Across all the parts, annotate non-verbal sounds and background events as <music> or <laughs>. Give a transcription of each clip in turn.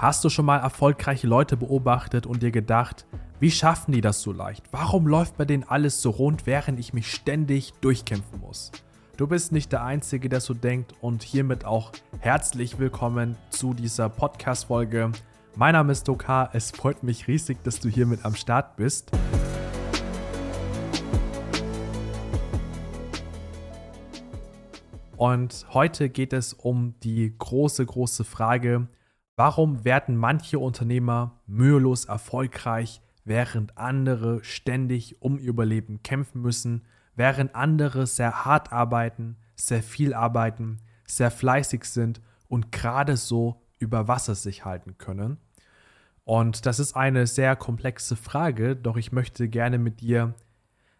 Hast du schon mal erfolgreiche Leute beobachtet und dir gedacht, wie schaffen die das so leicht? Warum läuft bei denen alles so rund, während ich mich ständig durchkämpfen muss? Du bist nicht der Einzige, der so denkt und hiermit auch herzlich willkommen zu dieser Podcast-Folge. Mein Name ist Dokar, es freut mich riesig, dass du hier mit am Start bist. Und heute geht es um die große, große Frage, Warum werden manche Unternehmer mühelos erfolgreich, während andere ständig um ihr Überleben kämpfen müssen, während andere sehr hart arbeiten, sehr viel arbeiten, sehr fleißig sind und gerade so über Wasser sich halten können? Und das ist eine sehr komplexe Frage, doch ich möchte gerne mit dir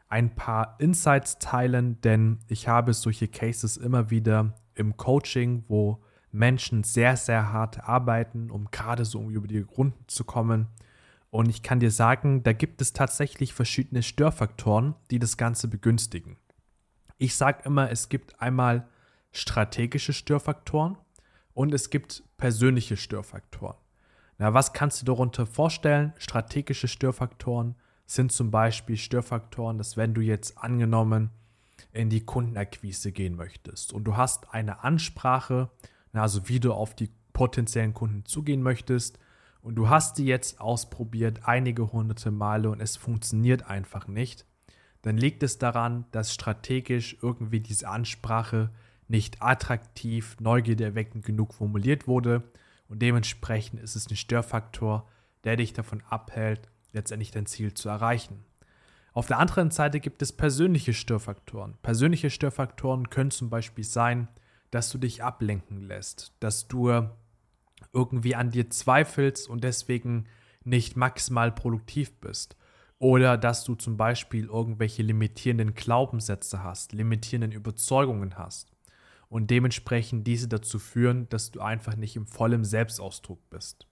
ein paar Insights teilen, denn ich habe solche Cases immer wieder im Coaching, wo Menschen sehr, sehr hart arbeiten, um gerade so über die Runden zu kommen. Und ich kann dir sagen, da gibt es tatsächlich verschiedene Störfaktoren, die das Ganze begünstigen. Ich sage immer, es gibt einmal strategische Störfaktoren und es gibt persönliche Störfaktoren. Na, was kannst du darunter vorstellen? Strategische Störfaktoren sind zum Beispiel Störfaktoren, dass wenn du jetzt angenommen in die Kundenakquise gehen möchtest und du hast eine Ansprache, also wie du auf die potenziellen Kunden zugehen möchtest. Und du hast die jetzt ausprobiert, einige hunderte Male und es funktioniert einfach nicht. Dann liegt es daran, dass strategisch irgendwie diese Ansprache nicht attraktiv, Neugierde erweckend genug formuliert wurde. Und dementsprechend ist es ein Störfaktor, der dich davon abhält, letztendlich dein Ziel zu erreichen. Auf der anderen Seite gibt es persönliche Störfaktoren. Persönliche Störfaktoren können zum Beispiel sein, dass du dich ablenken lässt, dass du irgendwie an dir zweifelst und deswegen nicht maximal produktiv bist. Oder dass du zum Beispiel irgendwelche limitierenden Glaubenssätze hast, limitierenden Überzeugungen hast und dementsprechend diese dazu führen, dass du einfach nicht im vollen Selbstausdruck bist.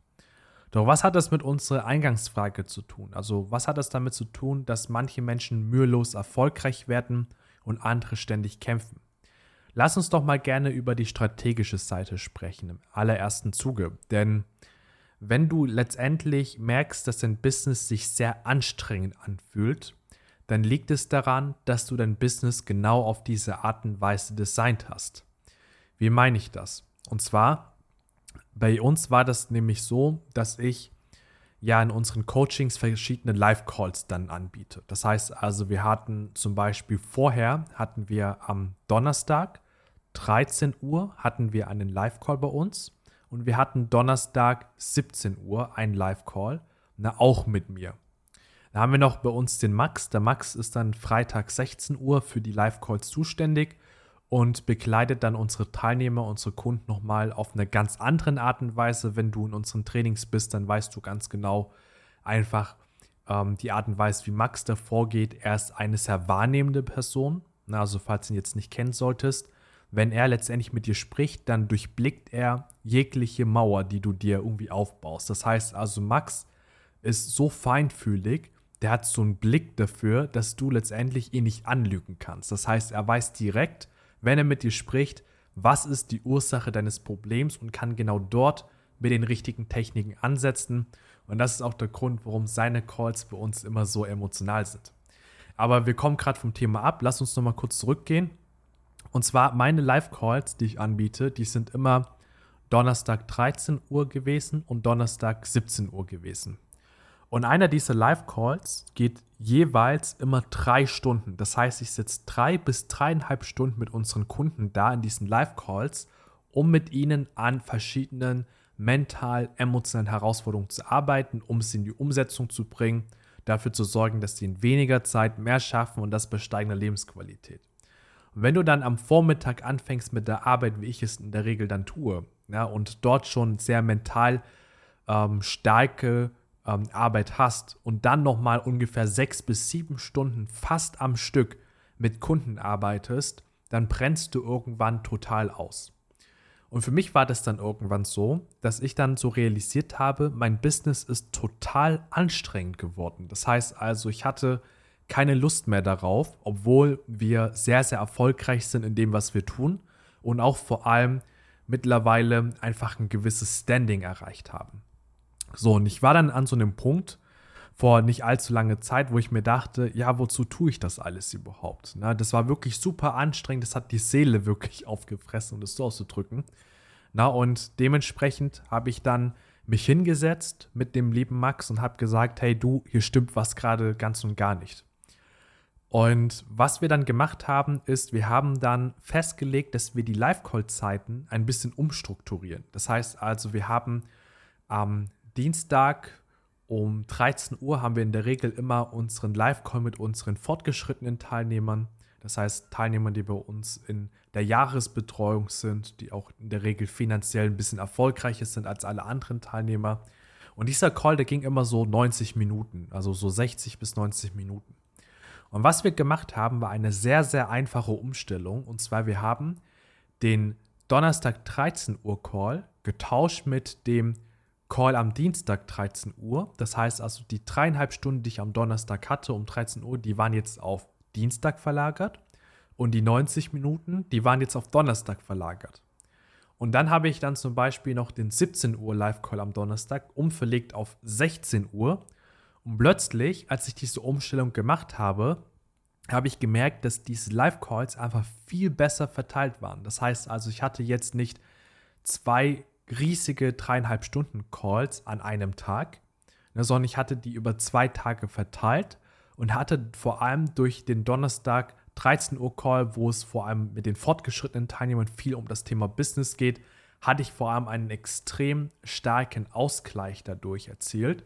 Doch was hat das mit unserer Eingangsfrage zu tun? Also was hat das damit zu tun, dass manche Menschen mühelos erfolgreich werden und andere ständig kämpfen? Lass uns doch mal gerne über die strategische Seite sprechen im allerersten Zuge. Denn wenn du letztendlich merkst, dass dein Business sich sehr anstrengend anfühlt, dann liegt es daran, dass du dein Business genau auf diese Art und Weise designt hast. Wie meine ich das? Und zwar, bei uns war das nämlich so, dass ich ja in unseren Coachings verschiedene Live-Calls dann anbiete. Das heißt also, wir hatten zum Beispiel vorher, hatten wir am Donnerstag 13 Uhr hatten wir einen Live-Call bei uns und wir hatten Donnerstag 17 Uhr einen Live-Call, auch mit mir. Da haben wir noch bei uns den Max. Der Max ist dann Freitag 16 Uhr für die Live-Calls zuständig und begleitet dann unsere Teilnehmer, unsere Kunden nochmal auf eine ganz andere Art und Weise. Wenn du in unseren Trainings bist, dann weißt du ganz genau einfach ähm, die Art und Weise, wie Max da vorgeht. Er ist eine sehr wahrnehmende Person. also falls du ihn jetzt nicht kennen solltest, wenn er letztendlich mit dir spricht, dann durchblickt er jegliche Mauer, die du dir irgendwie aufbaust. Das heißt also, Max ist so feinfühlig, der hat so einen Blick dafür, dass du letztendlich ihn nicht anlügen kannst. Das heißt, er weiß direkt, wenn er mit dir spricht, was ist die Ursache deines Problems und kann genau dort mit den richtigen Techniken ansetzen. Und das ist auch der Grund, warum seine Calls bei uns immer so emotional sind. Aber wir kommen gerade vom Thema ab. Lass uns nochmal kurz zurückgehen. Und zwar meine Live-Calls, die ich anbiete, die sind immer Donnerstag 13 Uhr gewesen und Donnerstag 17 Uhr gewesen. Und einer dieser Live-Calls geht jeweils immer drei Stunden. Das heißt, ich sitze drei bis dreieinhalb Stunden mit unseren Kunden da in diesen Live-Calls, um mit ihnen an verschiedenen mental-emotionalen Herausforderungen zu arbeiten, um sie in die Umsetzung zu bringen, dafür zu sorgen, dass sie in weniger Zeit mehr schaffen und das bei steigender Lebensqualität. Wenn du dann am Vormittag anfängst mit der Arbeit, wie ich es in der Regel dann tue, ja, und dort schon sehr mental ähm, starke ähm, Arbeit hast und dann nochmal ungefähr sechs bis sieben Stunden fast am Stück mit Kunden arbeitest, dann brennst du irgendwann total aus. Und für mich war das dann irgendwann so, dass ich dann so realisiert habe, mein Business ist total anstrengend geworden. Das heißt also, ich hatte keine Lust mehr darauf, obwohl wir sehr, sehr erfolgreich sind in dem, was wir tun und auch vor allem mittlerweile einfach ein gewisses Standing erreicht haben. So, und ich war dann an so einem Punkt vor nicht allzu langer Zeit, wo ich mir dachte, ja, wozu tue ich das alles überhaupt? Na, das war wirklich super anstrengend, das hat die Seele <laughs> wirklich aufgefressen, um das so auszudrücken. Na, und dementsprechend habe ich dann mich hingesetzt mit dem lieben Max und habe gesagt, hey du, hier stimmt was gerade ganz und gar nicht. Und was wir dann gemacht haben, ist, wir haben dann festgelegt, dass wir die Live-Call-Zeiten ein bisschen umstrukturieren. Das heißt also, wir haben am Dienstag um 13 Uhr haben wir in der Regel immer unseren Live-Call mit unseren fortgeschrittenen Teilnehmern. Das heißt, Teilnehmer, die bei uns in der Jahresbetreuung sind, die auch in der Regel finanziell ein bisschen erfolgreicher sind als alle anderen Teilnehmer. Und dieser Call, der ging immer so 90 Minuten, also so 60 bis 90 Minuten. Und was wir gemacht haben, war eine sehr, sehr einfache Umstellung. Und zwar, wir haben den Donnerstag 13 Uhr Call getauscht mit dem Call am Dienstag 13 Uhr. Das heißt also, die dreieinhalb Stunden, die ich am Donnerstag hatte um 13 Uhr, die waren jetzt auf Dienstag verlagert. Und die 90 Minuten, die waren jetzt auf Donnerstag verlagert. Und dann habe ich dann zum Beispiel noch den 17 Uhr Live-Call am Donnerstag umverlegt auf 16 Uhr und plötzlich, als ich diese Umstellung gemacht habe, habe ich gemerkt, dass diese Live-Calls einfach viel besser verteilt waren. Das heißt also, ich hatte jetzt nicht zwei riesige dreieinhalb Stunden Calls an einem Tag, ne, sondern ich hatte die über zwei Tage verteilt und hatte vor allem durch den Donnerstag 13 Uhr Call, wo es vor allem mit den fortgeschrittenen Teilnehmern viel um das Thema Business geht, hatte ich vor allem einen extrem starken Ausgleich dadurch erzielt.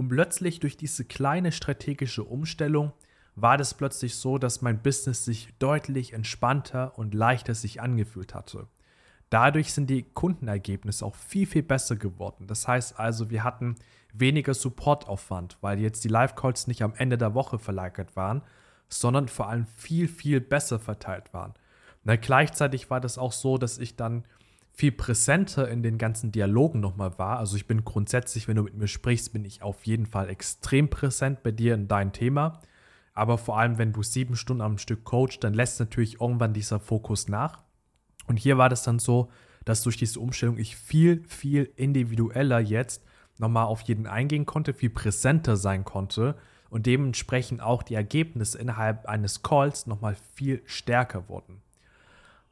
Und plötzlich durch diese kleine strategische Umstellung war das plötzlich so, dass mein Business sich deutlich entspannter und leichter sich angefühlt hatte. Dadurch sind die Kundenergebnisse auch viel, viel besser geworden. Das heißt also, wir hatten weniger Supportaufwand, weil jetzt die Live-Calls nicht am Ende der Woche verlagert waren, sondern vor allem viel, viel besser verteilt waren. Na, gleichzeitig war das auch so, dass ich dann viel präsenter in den ganzen Dialogen nochmal war. Also ich bin grundsätzlich, wenn du mit mir sprichst, bin ich auf jeden Fall extrem präsent bei dir in deinem Thema. Aber vor allem, wenn du sieben Stunden am Stück coachst, dann lässt natürlich irgendwann dieser Fokus nach. Und hier war das dann so, dass durch diese Umstellung ich viel, viel individueller jetzt nochmal auf jeden eingehen konnte, viel präsenter sein konnte und dementsprechend auch die Ergebnisse innerhalb eines Calls nochmal viel stärker wurden.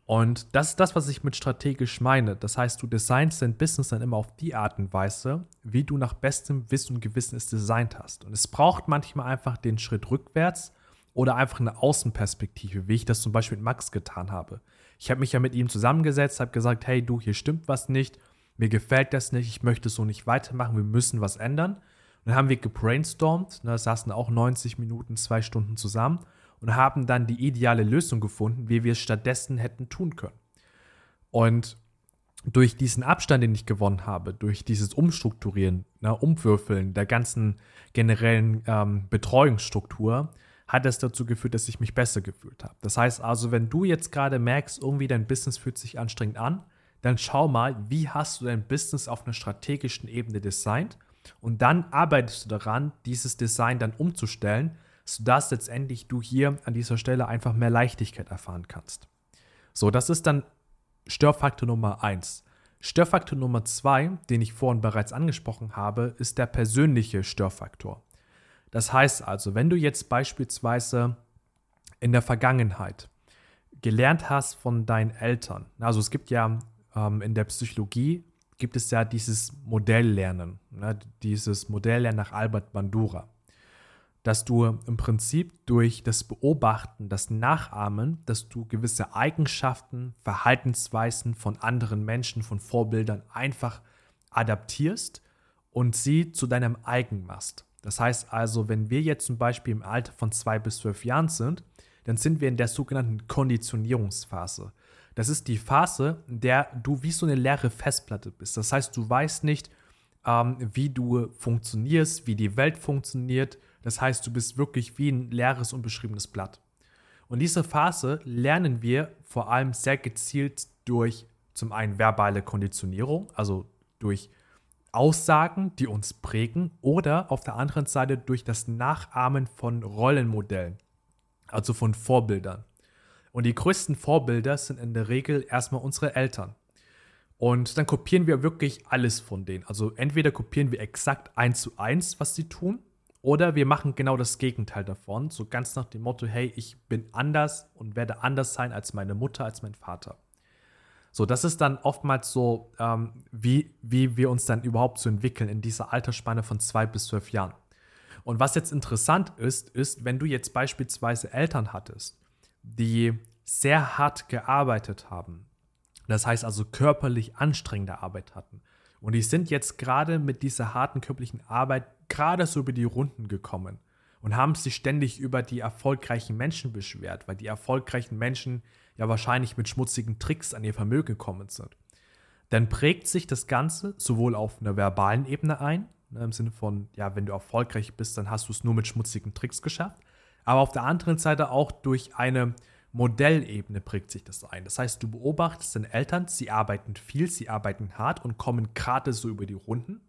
Und das ist das, was ich mit strategisch meine. Das heißt, du designst dein Business dann immer auf die Art und Weise, wie du nach bestem Wissen und Gewissen es designt hast. Und es braucht manchmal einfach den Schritt rückwärts oder einfach eine Außenperspektive, wie ich das zum Beispiel mit Max getan habe. Ich habe mich ja mit ihm zusammengesetzt, habe gesagt, hey du, hier stimmt was nicht, mir gefällt das nicht, ich möchte so nicht weitermachen, wir müssen was ändern. Und dann haben wir gebrainstormt, da ne, saßen auch 90 Minuten, zwei Stunden zusammen und haben dann die ideale Lösung gefunden, wie wir es stattdessen hätten tun können. Und durch diesen Abstand, den ich gewonnen habe, durch dieses Umstrukturieren, ne, Umwürfeln der ganzen generellen ähm, Betreuungsstruktur, hat es dazu geführt, dass ich mich besser gefühlt habe. Das heißt also, wenn du jetzt gerade merkst, irgendwie dein Business fühlt sich anstrengend an, dann schau mal, wie hast du dein Business auf einer strategischen Ebene designt und dann arbeitest du daran, dieses Design dann umzustellen, sodass letztendlich du hier an dieser Stelle einfach mehr Leichtigkeit erfahren kannst. So, das ist dann Störfaktor Nummer 1. Störfaktor Nummer 2, den ich vorhin bereits angesprochen habe, ist der persönliche Störfaktor. Das heißt also, wenn du jetzt beispielsweise in der Vergangenheit gelernt hast von deinen Eltern, also es gibt ja ähm, in der Psychologie, gibt es ja dieses Modelllernen, ne, dieses Modelllernen nach Albert Bandura dass du im Prinzip durch das Beobachten, das Nachahmen, dass du gewisse Eigenschaften, Verhaltensweisen von anderen Menschen, von Vorbildern einfach adaptierst und sie zu deinem eigen machst. Das heißt also, wenn wir jetzt zum Beispiel im Alter von zwei bis zwölf Jahren sind, dann sind wir in der sogenannten Konditionierungsphase. Das ist die Phase, in der du wie so eine leere Festplatte bist. Das heißt, du weißt nicht, ähm, wie du funktionierst, wie die Welt funktioniert, das heißt, du bist wirklich wie ein leeres, unbeschriebenes Blatt. Und diese Phase lernen wir vor allem sehr gezielt durch zum einen verbale Konditionierung, also durch Aussagen, die uns prägen, oder auf der anderen Seite durch das Nachahmen von Rollenmodellen, also von Vorbildern. Und die größten Vorbilder sind in der Regel erstmal unsere Eltern. Und dann kopieren wir wirklich alles von denen. Also entweder kopieren wir exakt eins zu eins, was sie tun, oder wir machen genau das Gegenteil davon. So ganz nach dem Motto, hey, ich bin anders und werde anders sein als meine Mutter, als mein Vater. So, das ist dann oftmals so, ähm, wie, wie wir uns dann überhaupt so entwickeln in dieser Altersspanne von zwei bis zwölf Jahren. Und was jetzt interessant ist, ist, wenn du jetzt beispielsweise Eltern hattest, die sehr hart gearbeitet haben, das heißt also körperlich anstrengende Arbeit hatten, und die sind jetzt gerade mit dieser harten körperlichen Arbeit gerade so über die Runden gekommen und haben sich ständig über die erfolgreichen Menschen beschwert, weil die erfolgreichen Menschen ja wahrscheinlich mit schmutzigen Tricks an ihr Vermögen gekommen sind. Dann prägt sich das Ganze sowohl auf einer verbalen Ebene ein, ne, im Sinne von, ja, wenn du erfolgreich bist, dann hast du es nur mit schmutzigen Tricks geschafft, aber auf der anderen Seite auch durch eine Modellebene prägt sich das ein. Das heißt, du beobachtest deine Eltern, sie arbeiten viel, sie arbeiten hart und kommen gerade so über die Runden.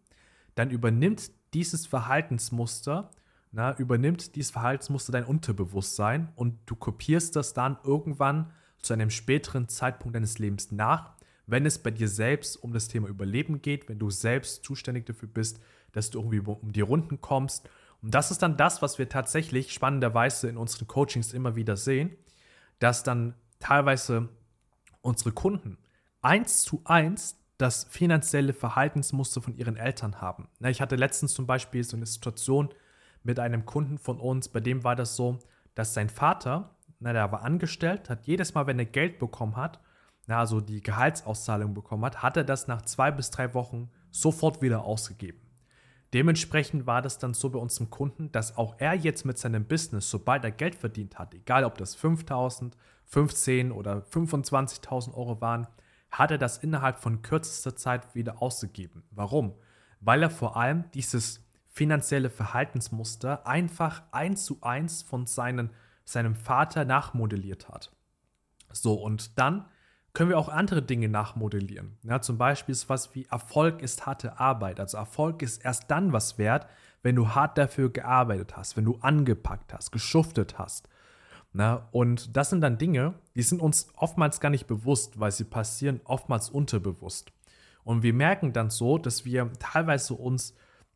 Dann übernimmt dieses Verhaltensmuster, na, übernimmt dieses Verhaltensmuster dein Unterbewusstsein und du kopierst das dann irgendwann zu einem späteren Zeitpunkt deines Lebens nach, wenn es bei dir selbst um das Thema Überleben geht, wenn du selbst zuständig dafür bist, dass du irgendwie um die Runden kommst. Und das ist dann das, was wir tatsächlich spannenderweise in unseren Coachings immer wieder sehen, dass dann teilweise unsere Kunden eins zu eins das finanzielle Verhaltensmuster von ihren Eltern haben. Ich hatte letztens zum Beispiel so eine Situation mit einem Kunden von uns, bei dem war das so, dass sein Vater, na, der war angestellt, hat jedes Mal, wenn er Geld bekommen hat, na, also die Gehaltsauszahlung bekommen hat, hat er das nach zwei bis drei Wochen sofort wieder ausgegeben. Dementsprechend war das dann so bei unserem Kunden, dass auch er jetzt mit seinem Business, sobald er Geld verdient hat, egal ob das 5.000, 15 oder 25.000 Euro waren, hat er das innerhalb von kürzester Zeit wieder ausgegeben. Warum? Weil er vor allem dieses finanzielle Verhaltensmuster einfach eins zu eins von seinen, seinem Vater nachmodelliert hat. So, und dann können wir auch andere Dinge nachmodellieren. Ja, zum Beispiel ist was wie Erfolg ist harte Arbeit. Also Erfolg ist erst dann was wert, wenn du hart dafür gearbeitet hast, wenn du angepackt hast, geschuftet hast. Na, und das sind dann Dinge, die sind uns oftmals gar nicht bewusst, weil sie passieren oftmals unterbewusst. Und wir merken dann so, dass wir teilweise uns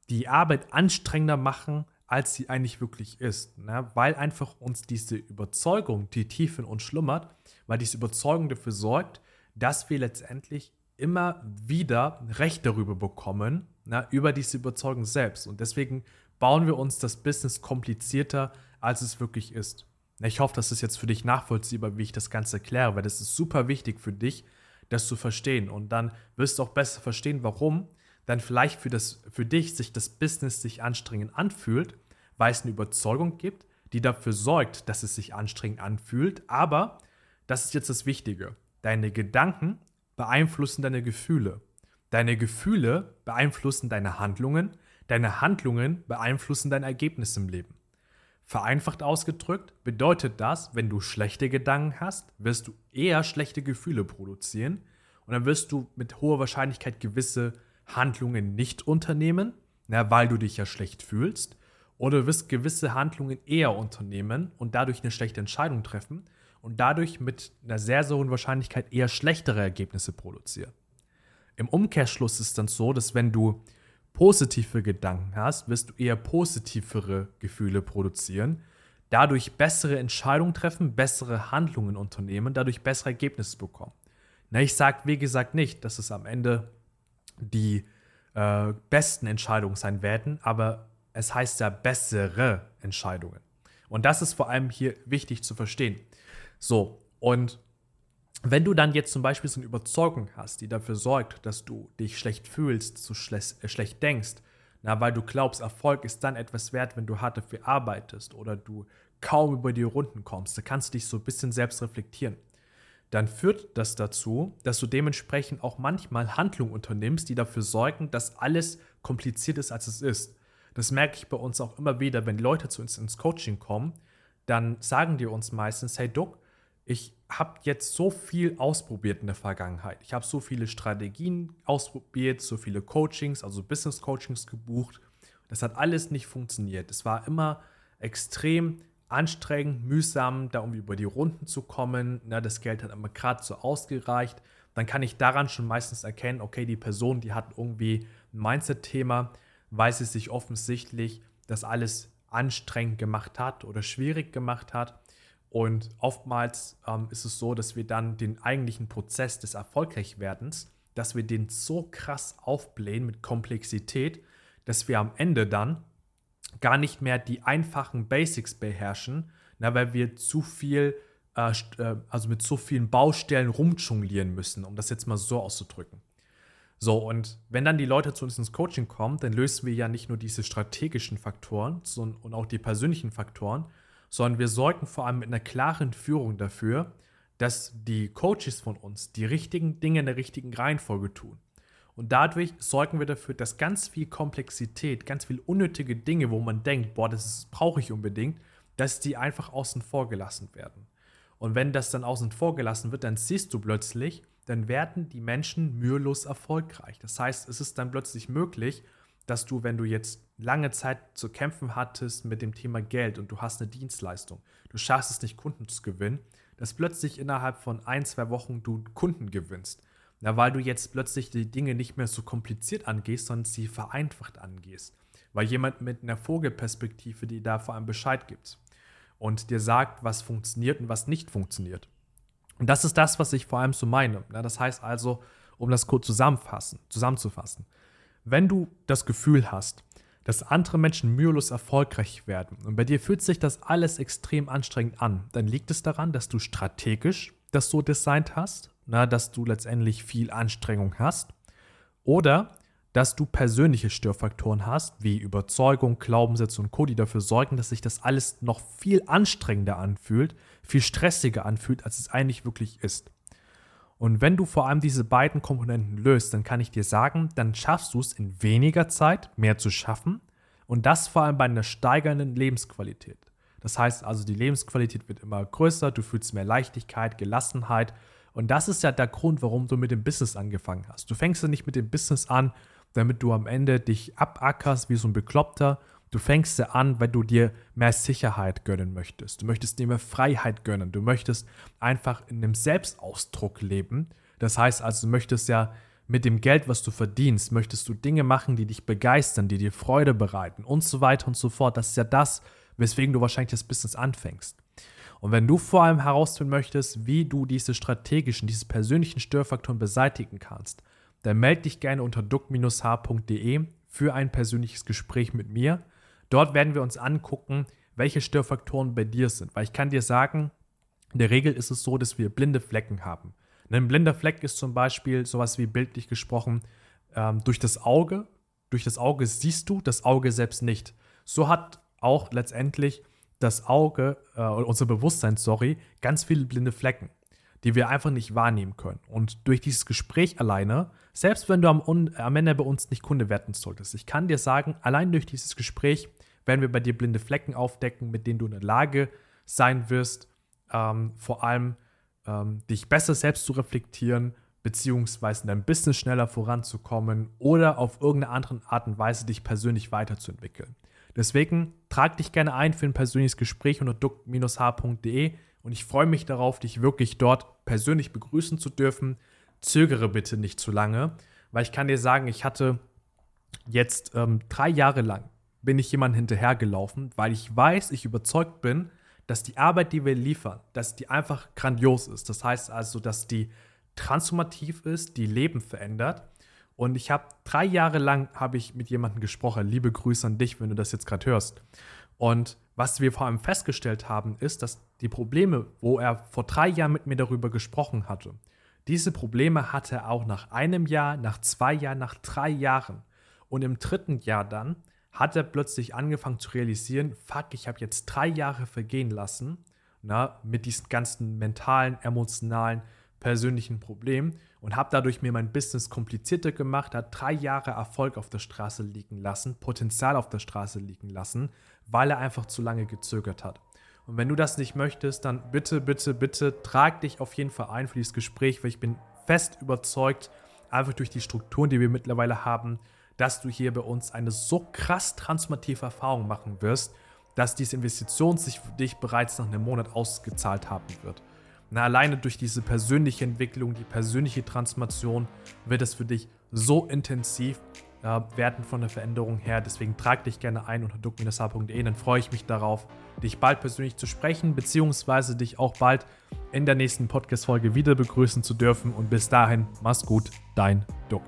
die Arbeit anstrengender machen, als sie eigentlich wirklich ist. Ne? Weil einfach uns diese Überzeugung, die tief in uns schlummert, weil diese Überzeugung dafür sorgt, dass wir letztendlich immer wieder Recht darüber bekommen, na, über diese Überzeugung selbst. Und deswegen bauen wir uns das Business komplizierter, als es wirklich ist. Ich hoffe, das ist jetzt für dich nachvollziehbar, wie ich das Ganze erkläre, weil das ist super wichtig für dich, das zu verstehen. Und dann wirst du auch besser verstehen, warum dann vielleicht für, das, für dich sich das Business sich anstrengend anfühlt, weil es eine Überzeugung gibt, die dafür sorgt, dass es sich anstrengend anfühlt. Aber, das ist jetzt das Wichtige, deine Gedanken beeinflussen deine Gefühle. Deine Gefühle beeinflussen deine Handlungen. Deine Handlungen beeinflussen dein Ergebnis im Leben. Vereinfacht ausgedrückt bedeutet das, wenn du schlechte Gedanken hast, wirst du eher schlechte Gefühle produzieren und dann wirst du mit hoher Wahrscheinlichkeit gewisse Handlungen nicht unternehmen, na, weil du dich ja schlecht fühlst. Oder du wirst gewisse Handlungen eher unternehmen und dadurch eine schlechte Entscheidung treffen und dadurch mit einer sehr, sehr hohen Wahrscheinlichkeit eher schlechtere Ergebnisse produzieren. Im Umkehrschluss ist es dann so, dass wenn du positive Gedanken hast, wirst du eher positivere Gefühle produzieren, dadurch bessere Entscheidungen treffen, bessere Handlungen unternehmen, dadurch bessere Ergebnisse bekommen. Na, ich sage, wie gesagt, nicht, dass es am Ende die äh, besten Entscheidungen sein werden, aber es heißt ja bessere Entscheidungen. Und das ist vor allem hier wichtig zu verstehen. So, und wenn du dann jetzt zum Beispiel so eine Überzeugung hast, die dafür sorgt, dass du dich schlecht fühlst, so schlecht, äh, schlecht denkst, na, weil du glaubst, Erfolg ist dann etwas wert, wenn du hart dafür arbeitest oder du kaum über die Runden kommst, dann kannst du dich so ein bisschen selbst reflektieren dann führt das dazu, dass du dementsprechend auch manchmal Handlungen unternimmst, die dafür sorgen, dass alles kompliziert ist, als es ist. Das merke ich bei uns auch immer wieder, wenn Leute zu uns ins Coaching kommen, dann sagen die uns meistens, hey Duck, ich habe jetzt so viel ausprobiert in der Vergangenheit. Ich habe so viele Strategien ausprobiert, so viele Coachings, also Business Coachings gebucht. Das hat alles nicht funktioniert. Es war immer extrem anstrengend, mühsam, da irgendwie über die Runden zu kommen. Na, das Geld hat immer gerade so ausgereicht. dann kann ich daran schon meistens erkennen, okay, die Person, die hat irgendwie ein Mindset-Thema, weil sie sich offensichtlich das alles anstrengend gemacht hat oder schwierig gemacht hat. Und oftmals ähm, ist es so, dass wir dann den eigentlichen Prozess des Erfolgreichwerdens, dass wir den so krass aufblähen mit Komplexität, dass wir am Ende dann gar nicht mehr die einfachen Basics beherrschen, na, weil wir zu viel, äh, äh also mit so vielen Baustellen rumjonglieren müssen, um das jetzt mal so auszudrücken. So, und wenn dann die Leute zu uns ins Coaching kommen, dann lösen wir ja nicht nur diese strategischen Faktoren sondern, und auch die persönlichen Faktoren, sondern wir sorgen vor allem mit einer klaren Führung dafür, dass die Coaches von uns die richtigen Dinge in der richtigen Reihenfolge tun. Und dadurch sorgen wir dafür, dass ganz viel Komplexität, ganz viel unnötige Dinge, wo man denkt, boah, das brauche ich unbedingt, dass die einfach außen vor gelassen werden. Und wenn das dann außen vor gelassen wird, dann siehst du plötzlich, dann werden die Menschen mühelos erfolgreich. Das heißt, es ist dann plötzlich möglich, dass du, wenn du jetzt lange Zeit zu kämpfen hattest mit dem Thema Geld und du hast eine Dienstleistung, du schaffst es nicht, Kunden zu gewinnen, dass plötzlich innerhalb von ein, zwei Wochen du Kunden gewinnst. Na, weil du jetzt plötzlich die Dinge nicht mehr so kompliziert angehst, sondern sie vereinfacht angehst. Weil jemand mit einer Vogelperspektive dir da vor allem Bescheid gibt und dir sagt, was funktioniert und was nicht funktioniert. Und das ist das, was ich vor allem so meine. Das heißt also, um das kurz zusammenfassen, zusammenzufassen, wenn du das Gefühl hast, dass andere Menschen mühelos erfolgreich werden und bei dir fühlt sich das alles extrem anstrengend an, dann liegt es daran, dass du strategisch das so designt hast, na, dass du letztendlich viel Anstrengung hast oder dass du persönliche Störfaktoren hast, wie Überzeugung, Glaubenssätze und Co., die dafür sorgen, dass sich das alles noch viel anstrengender anfühlt, viel stressiger anfühlt, als es eigentlich wirklich ist. Und wenn du vor allem diese beiden Komponenten löst, dann kann ich dir sagen, dann schaffst du es in weniger Zeit mehr zu schaffen und das vor allem bei einer steigenden Lebensqualität. Das heißt also, die Lebensqualität wird immer größer, du fühlst mehr Leichtigkeit, Gelassenheit und das ist ja der Grund, warum du mit dem Business angefangen hast. Du fängst ja nicht mit dem Business an, damit du am Ende dich abackerst wie so ein Bekloppter. Du fängst ja an, weil du dir mehr Sicherheit gönnen möchtest. Du möchtest dir mehr Freiheit gönnen. Du möchtest einfach in einem Selbstausdruck leben. Das heißt also, du möchtest ja mit dem Geld, was du verdienst, möchtest du Dinge machen, die dich begeistern, die dir Freude bereiten und so weiter und so fort. Das ist ja das, weswegen du wahrscheinlich das Business anfängst. Und wenn du vor allem herausfinden möchtest, wie du diese strategischen, diese persönlichen Störfaktoren beseitigen kannst, dann melde dich gerne unter duck-h.de für ein persönliches Gespräch mit mir. Dort werden wir uns angucken, welche Störfaktoren bei dir sind. Weil ich kann dir sagen, in der Regel ist es so, dass wir blinde Flecken haben. Ein blinder Fleck ist zum Beispiel sowas wie bildlich gesprochen ähm, durch das Auge. Durch das Auge siehst du, das Auge selbst nicht. So hat auch letztendlich das Auge, äh, unser Bewusstsein, sorry, ganz viele blinde Flecken die wir einfach nicht wahrnehmen können. Und durch dieses Gespräch alleine, selbst wenn du am, am Ende bei uns nicht Kunde werden solltest, ich kann dir sagen, allein durch dieses Gespräch werden wir bei dir blinde Flecken aufdecken, mit denen du in der Lage sein wirst, ähm, vor allem ähm, dich besser selbst zu reflektieren, beziehungsweise in deinem Business schneller voranzukommen oder auf irgendeine andere Art und Weise dich persönlich weiterzuentwickeln. Deswegen trag dich gerne ein für ein persönliches Gespräch unter duck-h.de und ich freue mich darauf, dich wirklich dort persönlich begrüßen zu dürfen. Zögere bitte nicht zu lange, weil ich kann dir sagen, ich hatte jetzt ähm, drei Jahre lang bin ich jemandem hinterhergelaufen, weil ich weiß, ich überzeugt bin, dass die Arbeit, die wir liefern, dass die einfach grandios ist. Das heißt also, dass die transformativ ist, die Leben verändert. Und ich habe drei Jahre lang habe ich mit jemandem gesprochen. Liebe Grüße an dich, wenn du das jetzt gerade hörst. Und was wir vor allem festgestellt haben, ist, dass die Probleme, wo er vor drei Jahren mit mir darüber gesprochen hatte, diese Probleme hatte er auch nach einem Jahr, nach zwei Jahren, nach drei Jahren. Und im dritten Jahr dann hat er plötzlich angefangen zu realisieren, fuck, ich habe jetzt drei Jahre vergehen lassen, na, mit diesen ganzen mentalen, emotionalen, persönlichen Problemen und habe dadurch mir mein Business komplizierter gemacht, hat drei Jahre Erfolg auf der Straße liegen lassen, Potenzial auf der Straße liegen lassen, weil er einfach zu lange gezögert hat. Und wenn du das nicht möchtest, dann bitte, bitte, bitte trag dich auf jeden Fall ein für dieses Gespräch, weil ich bin fest überzeugt, einfach durch die Strukturen, die wir mittlerweile haben, dass du hier bei uns eine so krass transformative Erfahrung machen wirst, dass diese Investition sich für dich bereits nach einem Monat ausgezahlt haben wird. Na, alleine durch diese persönliche Entwicklung, die persönliche Transformation wird es für dich so intensiv äh, werden von der Veränderung her. Deswegen trag dich gerne ein unter duck-h.de. Dann freue ich mich darauf, dich bald persönlich zu sprechen, beziehungsweise dich auch bald in der nächsten Podcast-Folge wieder begrüßen zu dürfen. Und bis dahin, mach's gut, dein Duck.